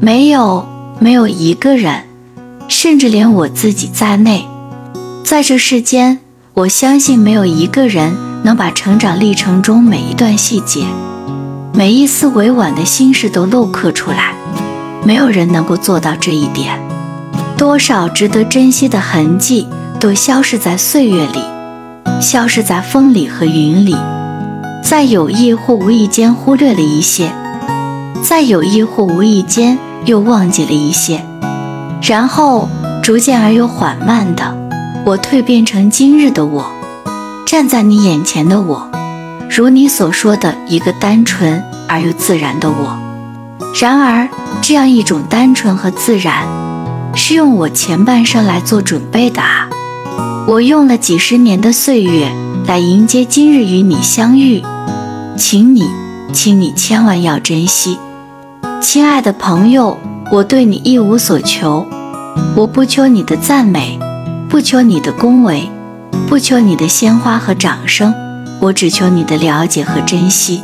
没有，没有一个人，甚至连我自己在内，在这世间，我相信没有一个人能把成长历程中每一段细节、每一丝委婉的心事都镂刻出来。没有人能够做到这一点。多少值得珍惜的痕迹都消失在岁月里，消失在风里和云里，在有意或无意间忽略了一些，在有意或无意间又忘记了一些，然后逐渐而又缓慢的，我蜕变成今日的我，站在你眼前的我，如你所说的一个单纯而又自然的我。然而，这样一种单纯和自然，是用我前半生来做准备的啊！我用了几十年的岁月来迎接今日与你相遇，请你，请你千万要珍惜，亲爱的朋友，我对你一无所求，我不求你的赞美，不求你的恭维，不求你的鲜花和掌声，我只求你的了解和珍惜。